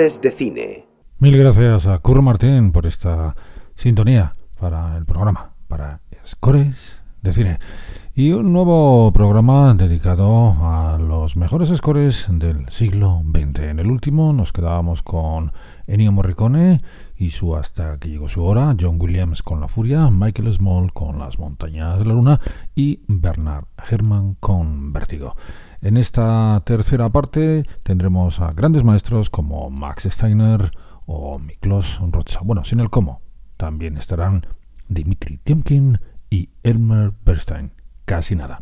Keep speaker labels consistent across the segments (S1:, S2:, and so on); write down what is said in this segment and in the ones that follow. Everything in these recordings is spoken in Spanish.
S1: De Cine.
S2: Mil gracias a Curro Martín por esta sintonía para el programa, para Scores de Cine. Y un nuevo programa dedicado a los mejores scores del siglo XX. En el último nos quedábamos con Ennio Morricone y su Hasta que llegó su hora, John Williams con La Furia, Michael Small con Las Montañas de la Luna y Bernard Herrmann con Vértigo. En esta tercera parte tendremos a grandes maestros como Max Steiner o Miklos Rocha. Bueno, sin el cómo. También estarán Dimitri Tiomkin y Elmer Bernstein. Casi nada.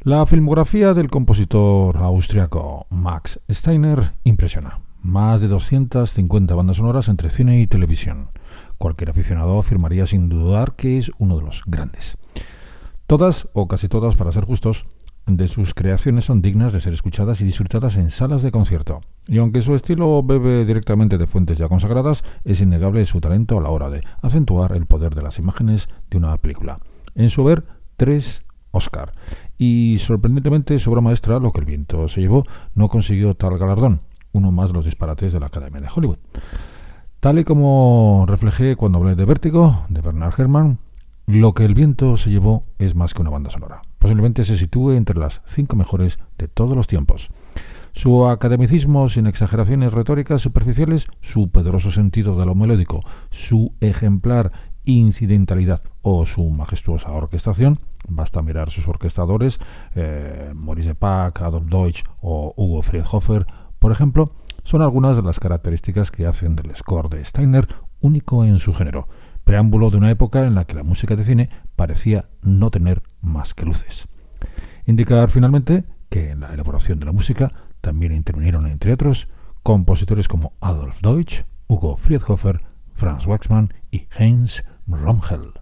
S2: La filmografía del compositor austriaco Max Steiner impresiona. Más de 250 bandas sonoras entre cine y televisión. Cualquier aficionado afirmaría sin dudar que es uno de los grandes. Todas, o casi todas para ser justos, de sus creaciones son dignas de ser escuchadas y disfrutadas en salas de concierto. Y aunque su estilo bebe directamente de fuentes ya consagradas, es innegable su talento a la hora de acentuar el poder de las imágenes de una película. En su ver, tres Oscar. Y sorprendentemente, su obra maestra, Lo que el viento se llevó, no consiguió tal galardón, uno más los disparates de la Academia de Hollywood. Tal y como reflejé cuando hablé de Vértigo, de Bernard Herrmann, Lo que el viento se llevó es más que una banda sonora posiblemente se sitúe entre las cinco mejores de todos los tiempos. Su academicismo sin exageraciones retóricas superficiales, su poderoso sentido de lo melódico, su ejemplar incidentalidad o su majestuosa orquestación, basta mirar sus orquestadores, eh, Maurice Pack, Adolf Deutsch o Hugo Friedhofer, por ejemplo, son algunas de las características que hacen del score de Steiner único en su género preámbulo de una época en la que la música de cine parecía no tener más que luces. Indicar finalmente que en la elaboración de la música también intervinieron, entre otros, compositores como Adolf Deutsch, Hugo Friedhofer, Franz Waxman y Heinz Romhel.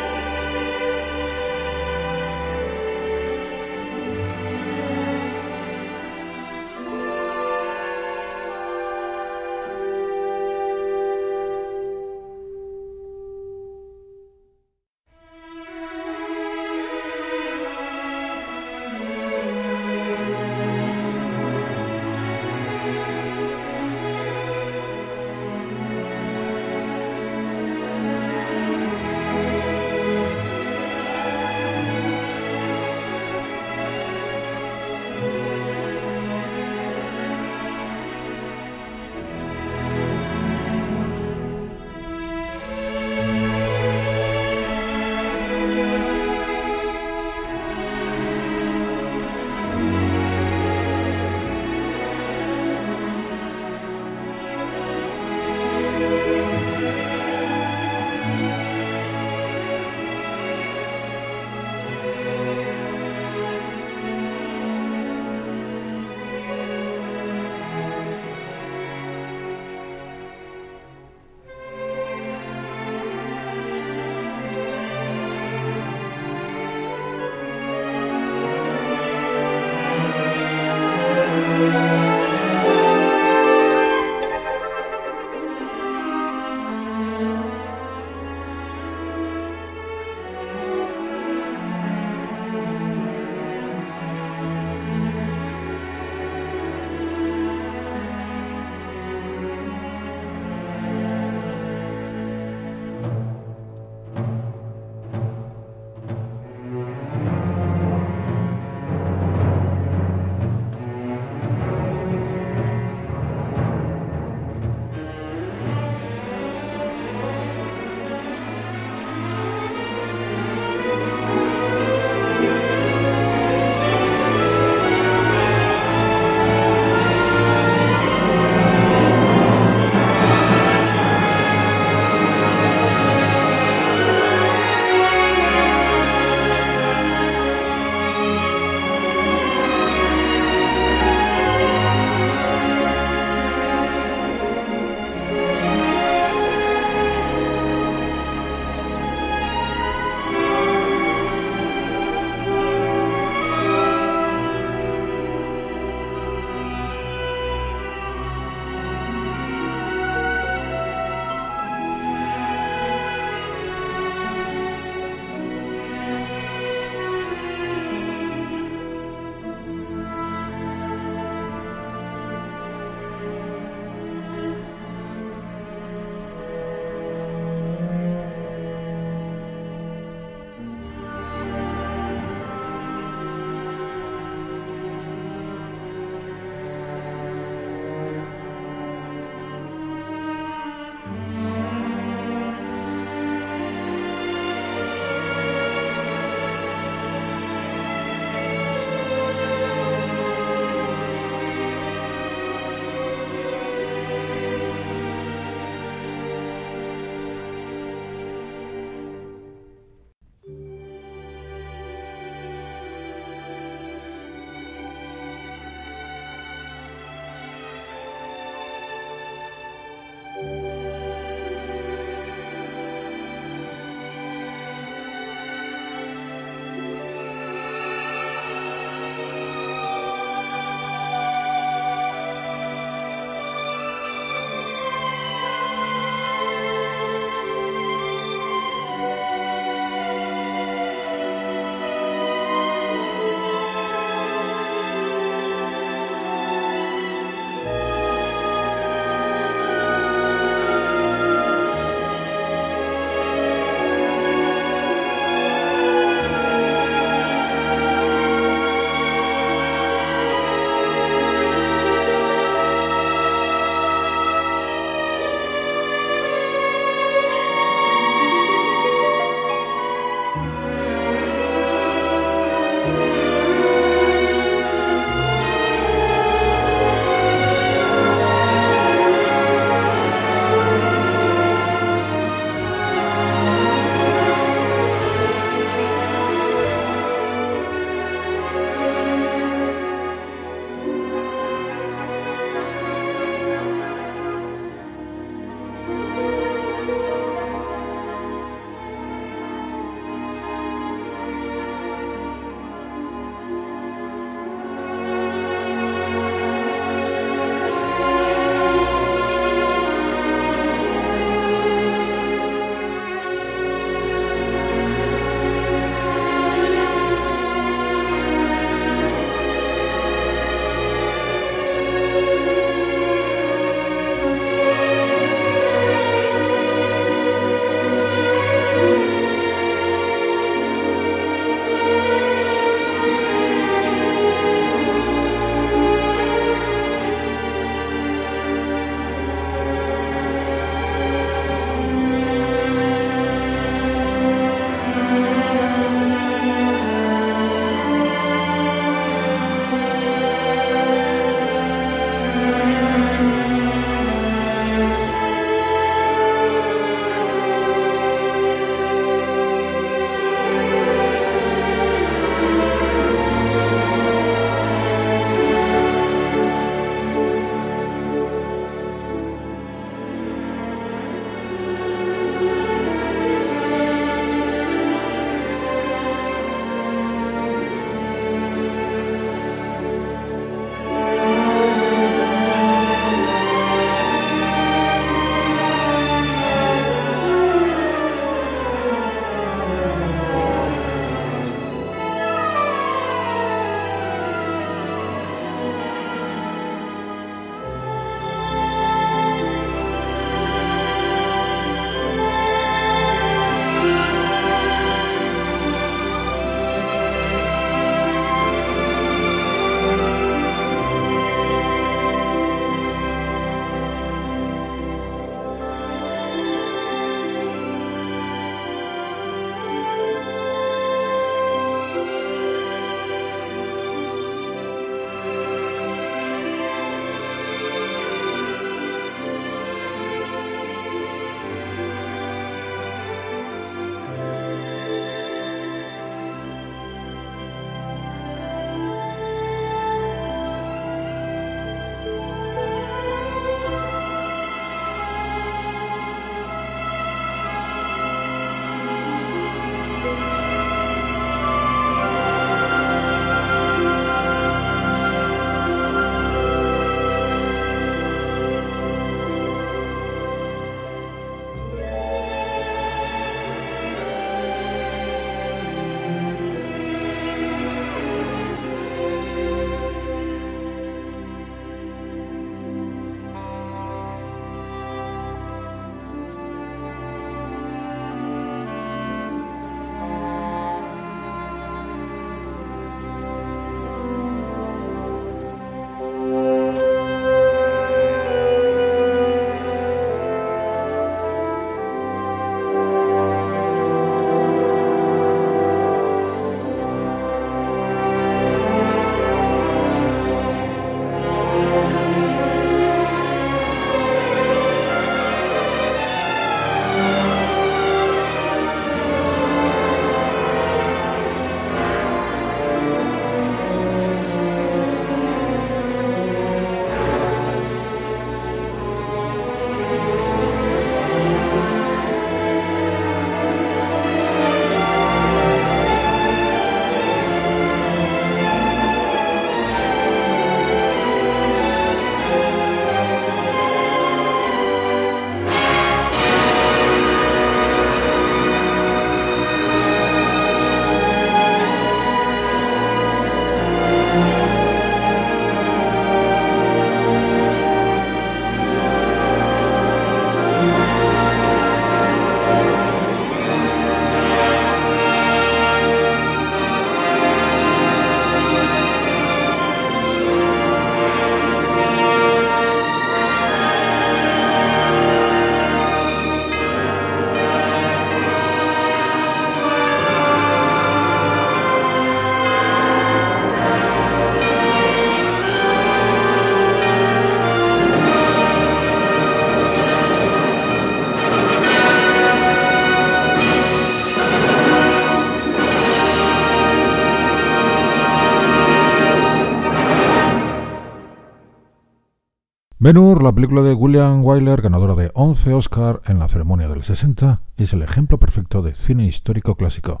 S2: Ben Hur, la película de William Wyler, ganadora de 11 Oscar en la ceremonia del 60, es el ejemplo perfecto de cine histórico clásico,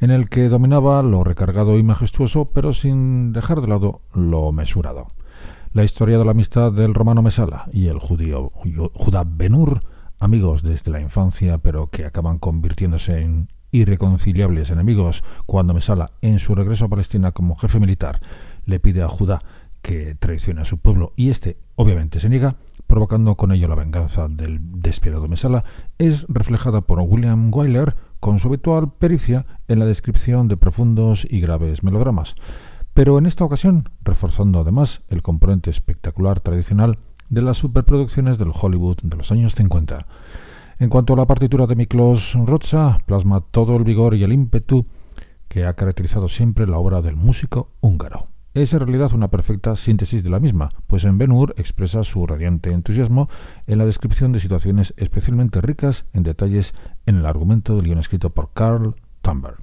S2: en el que dominaba lo recargado y majestuoso, pero sin dejar de lado lo mesurado. La historia de la amistad del romano Mesala y el judío Judá Ben Hur, amigos desde la infancia, pero que acaban convirtiéndose en irreconciliables enemigos cuando Mesala, en su regreso a Palestina como jefe militar, le pide a Judá que traiciona a su pueblo. Y este obviamente se niega, provocando con ello la venganza del despiadado Mesala, es reflejada por William Wyler con su habitual pericia en la descripción de profundos y graves melodramas, pero en esta ocasión reforzando además el componente espectacular tradicional de las superproducciones del Hollywood de los años 50. En cuanto a la partitura de Miklos Rotza, plasma todo el vigor y el ímpetu que ha caracterizado siempre la obra del músico húngaro es en realidad una perfecta síntesis de la misma, pues en Ben Hur expresa su radiante entusiasmo en la descripción de situaciones especialmente ricas en detalles en el argumento del guion escrito por Carl Thunberg.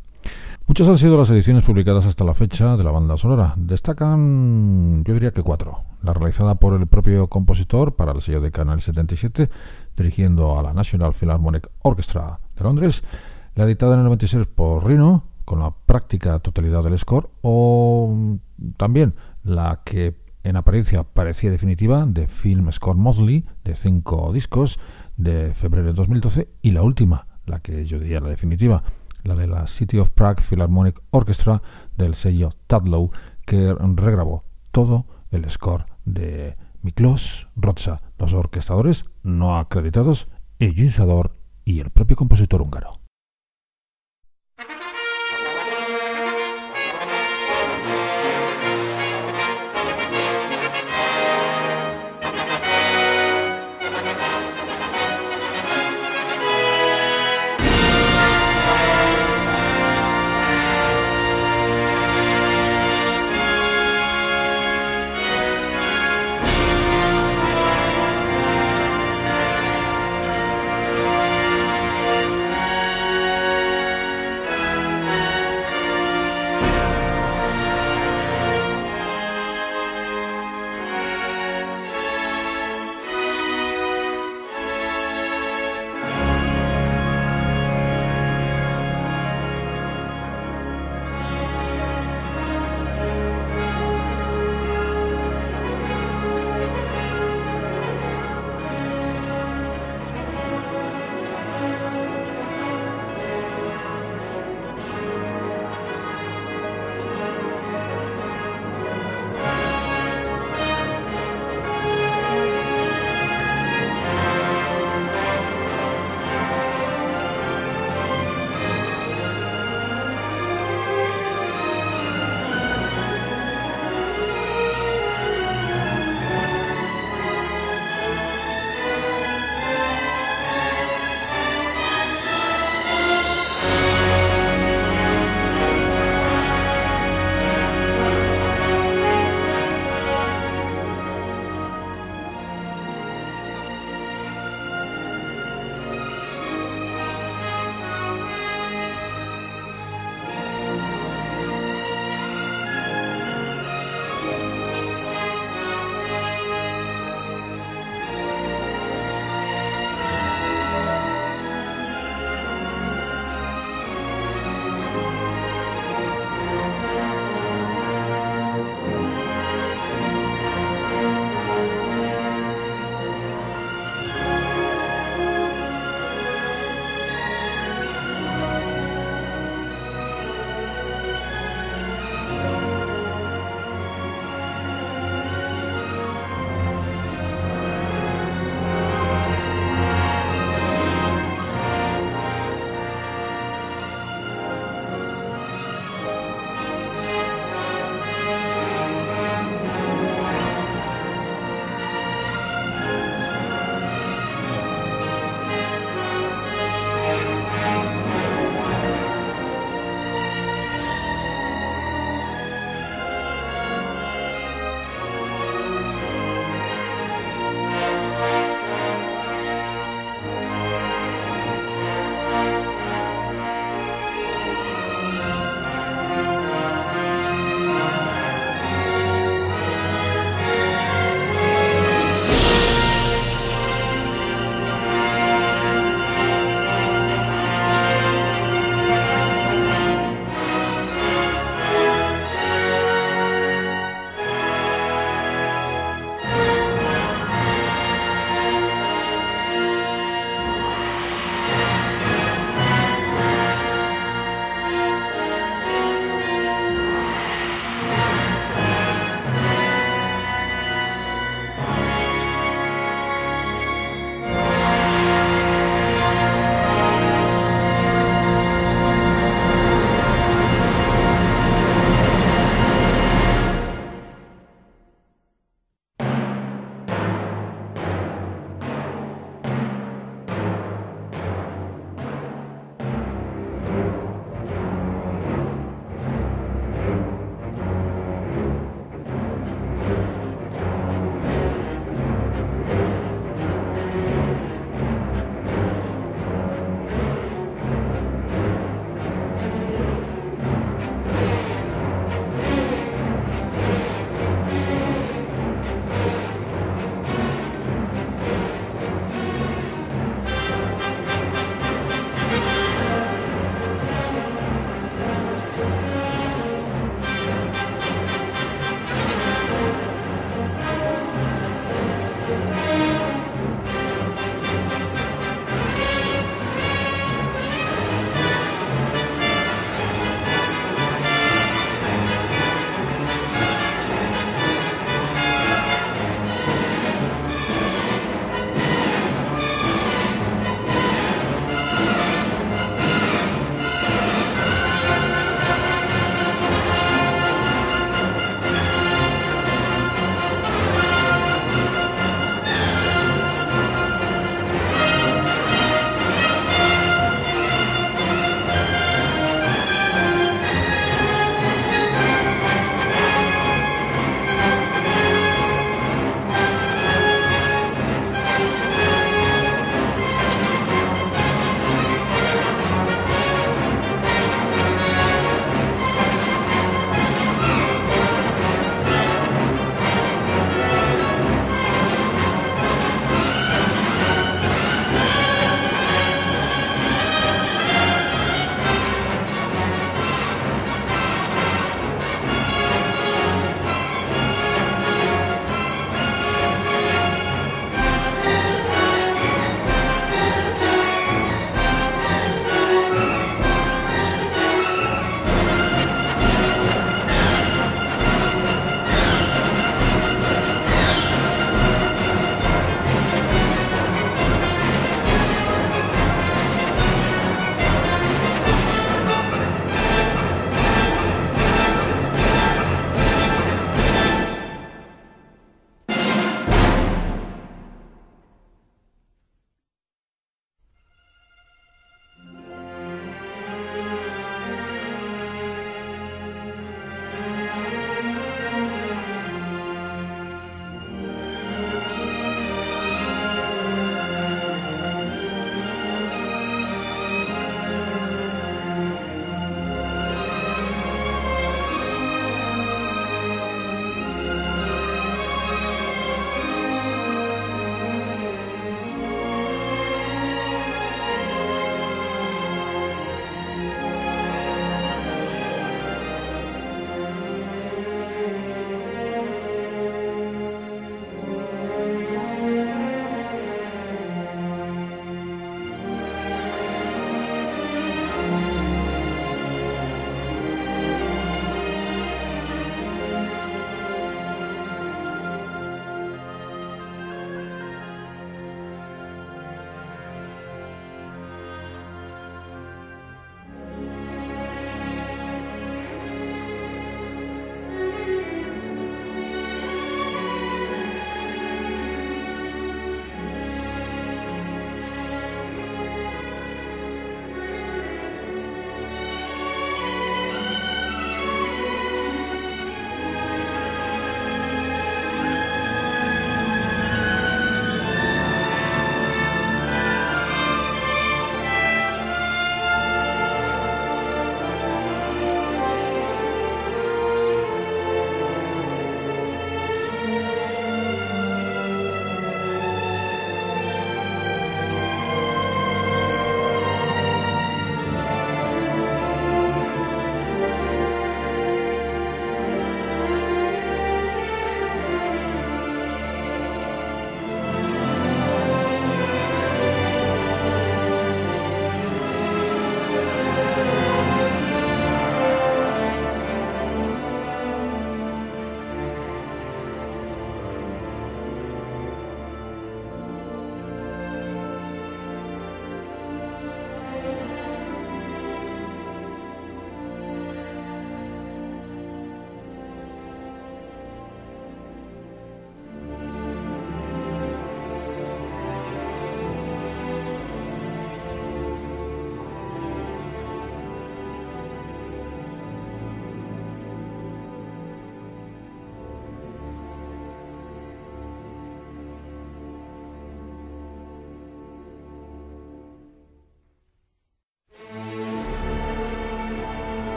S2: Muchas han sido las ediciones publicadas hasta la fecha de la banda sonora. Destacan, yo diría que cuatro. La realizada por el propio compositor para el sello de Canal 77, dirigiendo a la National Philharmonic Orchestra de Londres. La editada en el 96 por Rino, con la práctica totalidad del score, o también la que en apariencia parecía definitiva de Film Score Mosley, de cinco discos, de febrero de 2012, y la última, la que yo diría la definitiva, la de la City of Prague Philharmonic Orchestra del sello Tadlow, que regrabó todo el score de Miklos Rotza, los orquestadores no acreditados, el y el propio compositor húngaro.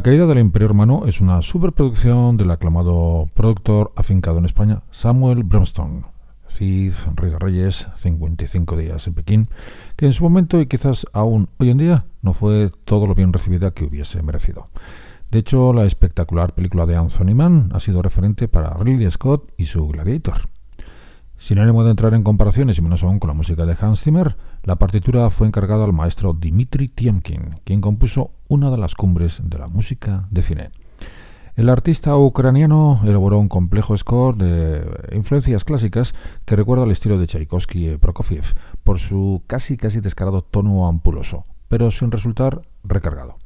S2: La caída del Imperio Romano es una superproducción del aclamado productor afincado en España, Samuel Bromstone, Cid, Rey Reyes, 55 días en Pekín, que en su momento y quizás aún hoy en día no fue todo lo bien recibida que hubiese merecido. De hecho, la espectacular película de Anthony Mann ha sido referente para Ridley Scott y su Gladiator. Sin ánimo de entrar en comparaciones y menos aún con la música de Hans Zimmer, la partitura fue encargada al maestro Dmitri Tiemkin, quien compuso una de las cumbres de la música de cine. El artista ucraniano elaboró un complejo score de influencias clásicas que recuerda al estilo de Tchaikovsky y Prokofiev por su casi casi descarado tono ampuloso, pero sin resultar recargado.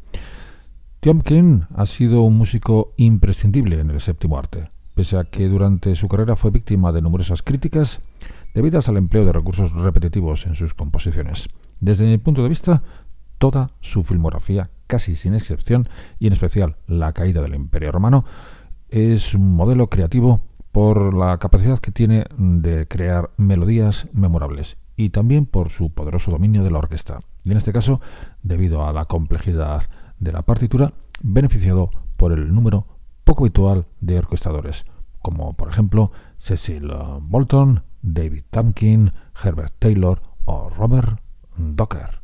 S2: Tiomkin ha sido un músico imprescindible en el séptimo arte pese a que durante su carrera fue víctima de numerosas críticas debidas al empleo de recursos repetitivos en sus composiciones. Desde mi punto de vista, toda su filmografía, casi sin excepción, y en especial La caída del Imperio Romano, es un modelo creativo por la capacidad que tiene de crear melodías memorables y también por su poderoso dominio de la orquesta. Y en este caso, debido a la complejidad de la partitura, beneficiado por el número poco habitual de orquestadores, como por ejemplo Cecil Bolton, David Tamkin, Herbert Taylor o Robert Docker.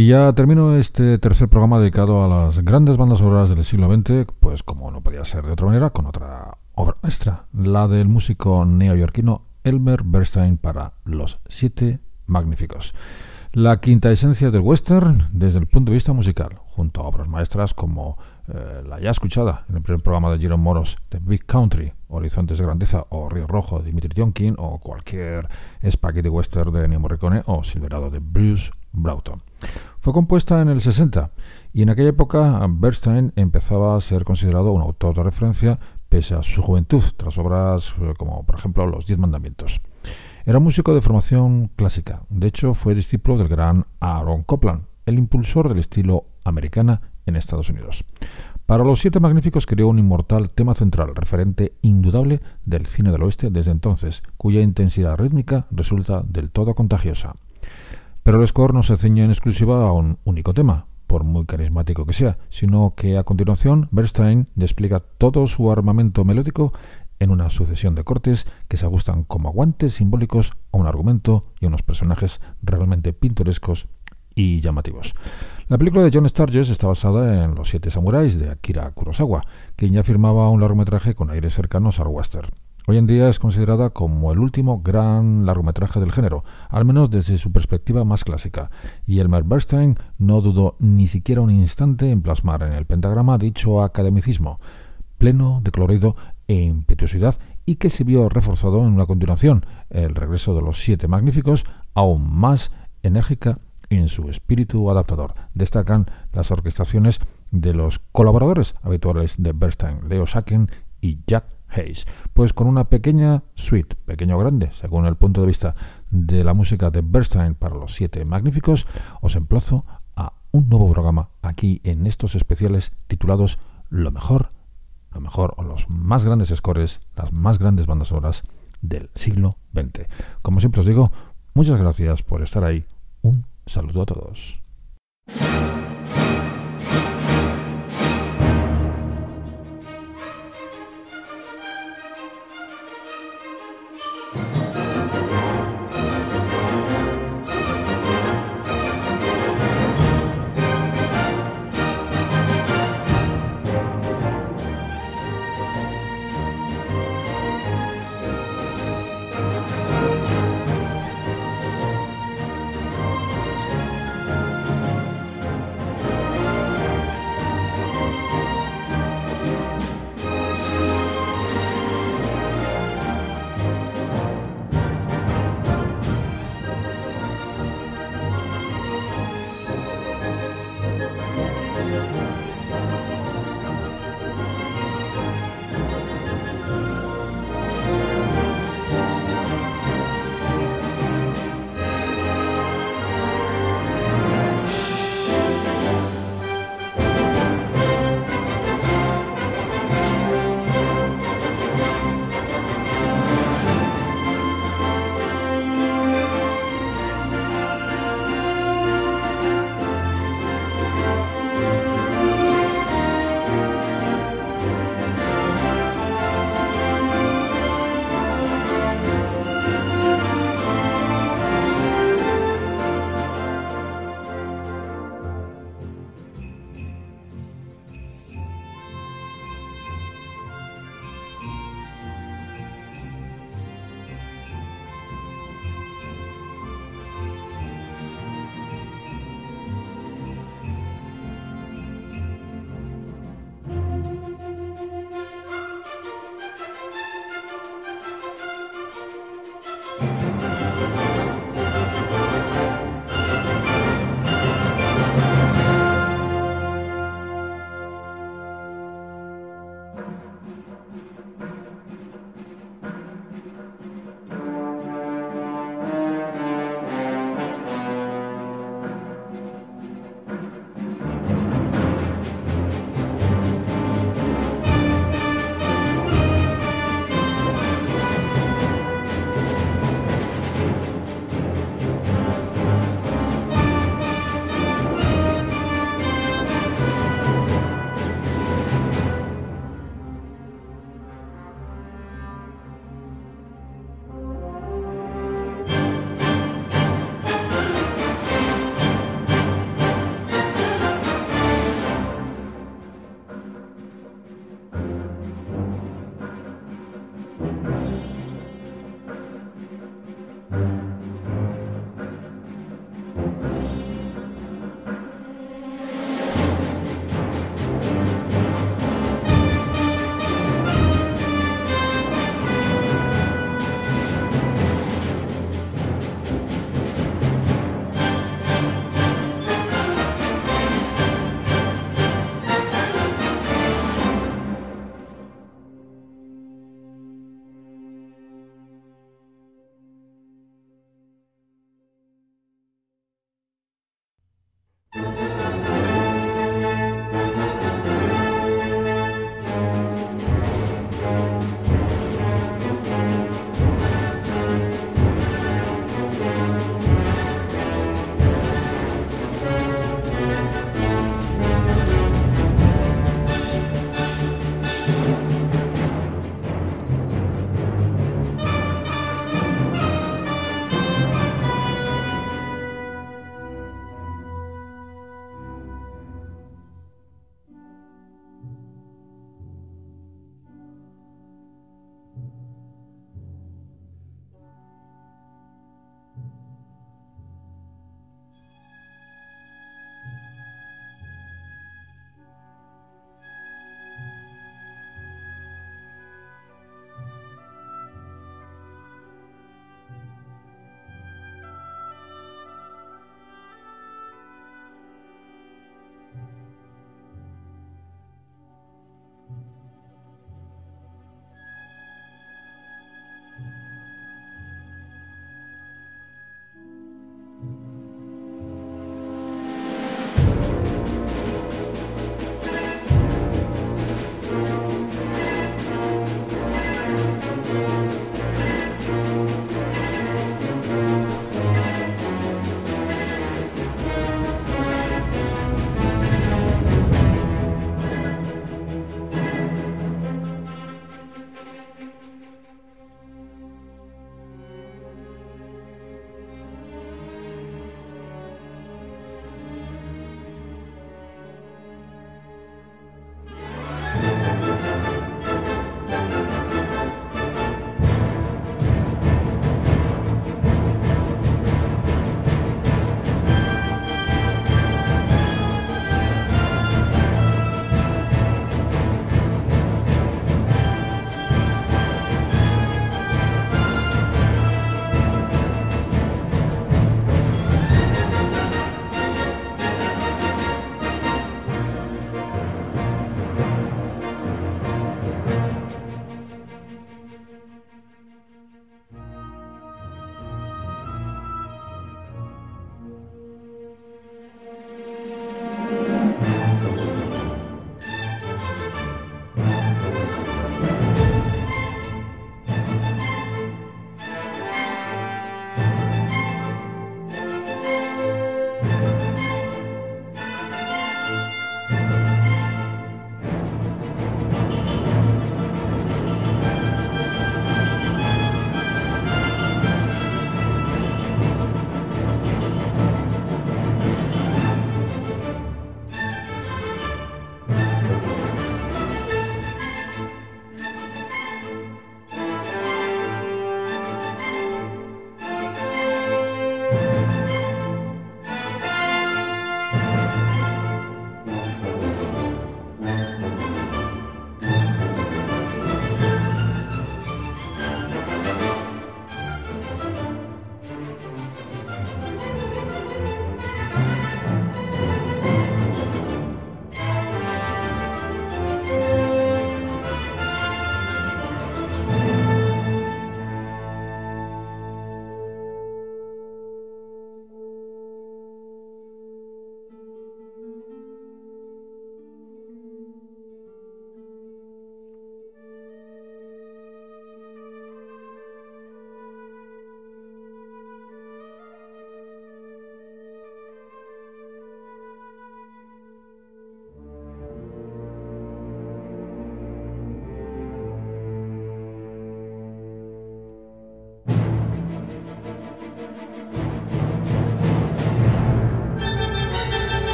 S2: Y ya termino este tercer programa dedicado a las grandes bandas sonoras del siglo XX, pues como no podía ser de otra manera, con otra obra maestra, la del músico neoyorquino Elmer Bernstein para Los Siete Magníficos. La quinta esencia del western desde el punto de vista musical, junto a obras maestras como eh, la ya escuchada en el primer programa de Jerome Moros, The Big Country, Horizontes de Grandeza o Río Rojo de Dimitri Tionkin o cualquier Spaghetti Western de Ennio Morricone o Silverado de Bruce Broughton. Fue compuesta en el 60 y en aquella época Bernstein empezaba a ser considerado un autor de referencia pese a su juventud, tras obras eh, como por ejemplo Los Diez Mandamientos. Era músico de formación clásica. De hecho, fue discípulo del gran Aaron Copland, el impulsor del estilo americana en Estados Unidos. Para los Siete Magníficos creó un inmortal tema central, referente indudable del cine del oeste desde entonces, cuya intensidad rítmica resulta del todo contagiosa. Pero el score no se ceña en exclusiva a un único tema, por muy carismático que sea, sino que a continuación Bernstein despliega todo su armamento melódico en una sucesión de cortes que se ajustan como guantes simbólicos a un argumento y a unos personajes realmente pintorescos y llamativos. La película de John Sturges está basada en Los Siete Samuráis de Akira Kurosawa, quien ya firmaba un largometraje con aires cercanos al western. Hoy en día es considerada como el último gran largometraje del género, al menos desde su perspectiva más clásica, y Elmer Bernstein no dudó ni siquiera un instante en plasmar en el pentagrama dicho academicismo, pleno de colorido e impetuosidad y que se vio reforzado en una continuación, el regreso de los siete magníficos, aún más enérgica en su espíritu adaptador. Destacan las orquestaciones de los colaboradores habituales de Bernstein, Leo Sacken y Jack Pues con una pequeña suite, pequeño o grande, según el punto de vista de la música de Bernstein para los siete magníficos, os emplazo a un nuevo programa aquí en estos especiales titulados Lo mejor lo mejor o los más grandes scores, las más grandes bandas sonoras del siglo XX. Como siempre os digo, muchas gracias por estar ahí. Un saludo a todos.